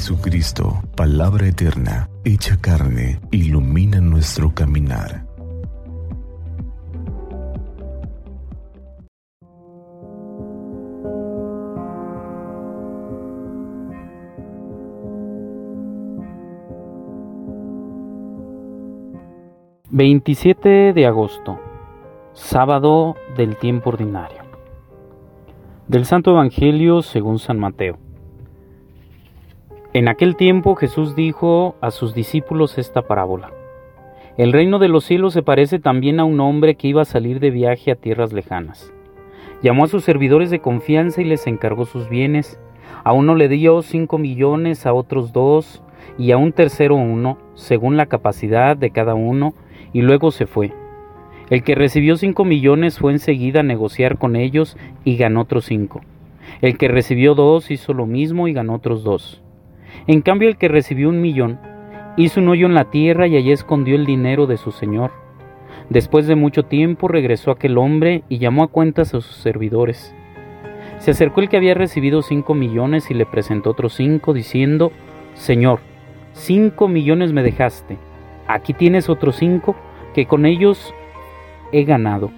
Jesucristo, palabra eterna, hecha carne, ilumina nuestro caminar. ...27 de agosto... ...sábado del tiempo ordinario... ...del Santo Evangelio según San Mateo... En aquel tiempo Jesús dijo a sus discípulos esta parábola. El reino de los cielos se parece también a un hombre que iba a salir de viaje a tierras lejanas. Llamó a sus servidores de confianza y les encargó sus bienes. A uno le dio cinco millones, a otros dos, y a un tercero uno, según la capacidad de cada uno, y luego se fue. El que recibió cinco millones fue enseguida a negociar con ellos y ganó otros cinco. El que recibió dos hizo lo mismo y ganó otros dos. En cambio el que recibió un millón hizo un hoyo en la tierra y allí escondió el dinero de su señor. Después de mucho tiempo regresó aquel hombre y llamó a cuentas a sus servidores. Se acercó el que había recibido cinco millones y le presentó otros cinco, diciendo, Señor, cinco millones me dejaste, aquí tienes otros cinco, que con ellos he ganado.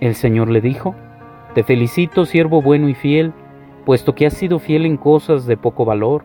El Señor le dijo, Te felicito, siervo bueno y fiel, puesto que has sido fiel en cosas de poco valor,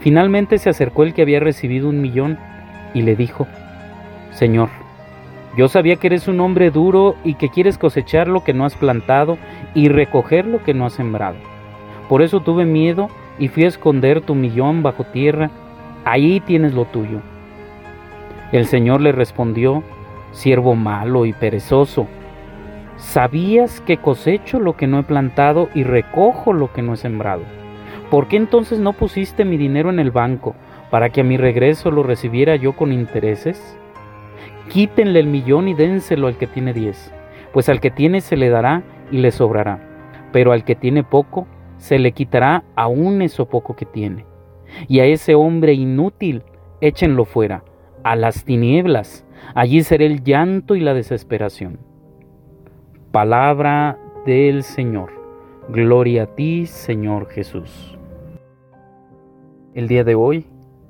Finalmente se acercó el que había recibido un millón y le dijo, Señor, yo sabía que eres un hombre duro y que quieres cosechar lo que no has plantado y recoger lo que no has sembrado. Por eso tuve miedo y fui a esconder tu millón bajo tierra. Ahí tienes lo tuyo. El Señor le respondió, siervo malo y perezoso, ¿sabías que cosecho lo que no he plantado y recojo lo que no he sembrado? ¿Por qué entonces no pusiste mi dinero en el banco para que a mi regreso lo recibiera yo con intereses? Quítenle el millón y dénselo al que tiene diez, pues al que tiene se le dará y le sobrará, pero al que tiene poco se le quitará aún eso poco que tiene. Y a ese hombre inútil échenlo fuera, a las tinieblas, allí será el llanto y la desesperación. Palabra del Señor. Gloria a ti, Señor Jesús. El día de hoy,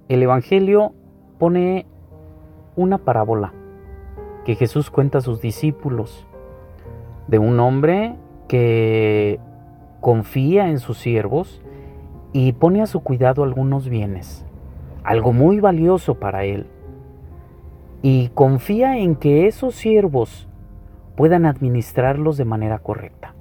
el Evangelio pone una parábola que Jesús cuenta a sus discípulos de un hombre que confía en sus siervos y pone a su cuidado algunos bienes, algo muy valioso para él, y confía en que esos siervos puedan administrarlos de manera correcta.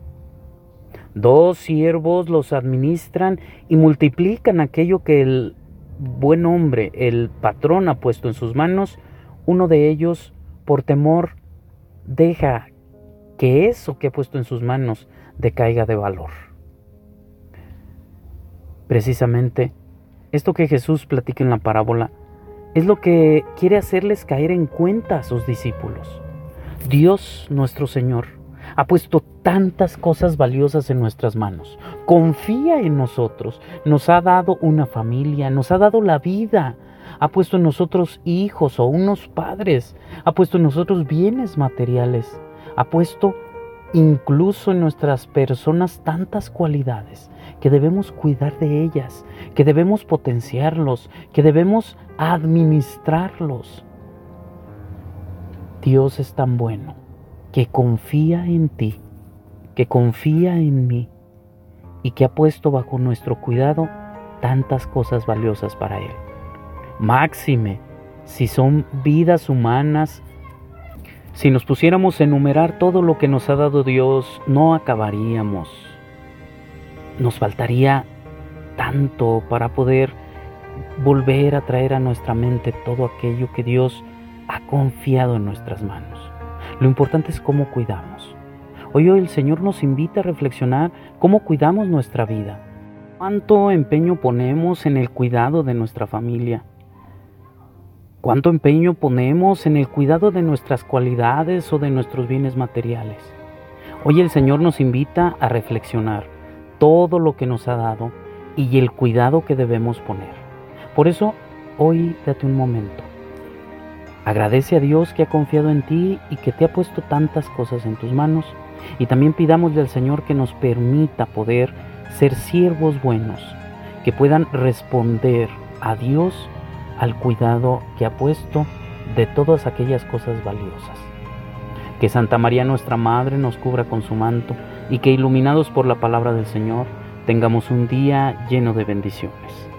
Dos siervos los administran y multiplican aquello que el buen hombre, el patrón ha puesto en sus manos. Uno de ellos, por temor, deja que eso que ha puesto en sus manos decaiga de valor. Precisamente, esto que Jesús platica en la parábola es lo que quiere hacerles caer en cuenta a sus discípulos. Dios nuestro Señor ha puesto tantas cosas valiosas en nuestras manos. Confía en nosotros. Nos ha dado una familia, nos ha dado la vida. Ha puesto en nosotros hijos o unos padres. Ha puesto en nosotros bienes materiales. Ha puesto incluso en nuestras personas tantas cualidades que debemos cuidar de ellas, que debemos potenciarlos, que debemos administrarlos. Dios es tan bueno que confía en ti, que confía en mí y que ha puesto bajo nuestro cuidado tantas cosas valiosas para Él. Máxime, si son vidas humanas, si nos pusiéramos a enumerar todo lo que nos ha dado Dios, no acabaríamos. Nos faltaría tanto para poder volver a traer a nuestra mente todo aquello que Dios ha confiado en nuestras manos. Lo importante es cómo cuidamos. Hoy, el Señor nos invita a reflexionar cómo cuidamos nuestra vida. ¿Cuánto empeño ponemos en el cuidado de nuestra familia? ¿Cuánto empeño ponemos en el cuidado de nuestras cualidades o de nuestros bienes materiales? Hoy el Señor nos invita a reflexionar todo lo que nos ha dado y el cuidado que debemos poner. Por eso, hoy date un momento. Agradece a Dios que ha confiado en ti y que te ha puesto tantas cosas en tus manos. Y también pidámosle al Señor que nos permita poder ser siervos buenos, que puedan responder a Dios al cuidado que ha puesto de todas aquellas cosas valiosas. Que Santa María nuestra Madre nos cubra con su manto y que iluminados por la palabra del Señor tengamos un día lleno de bendiciones.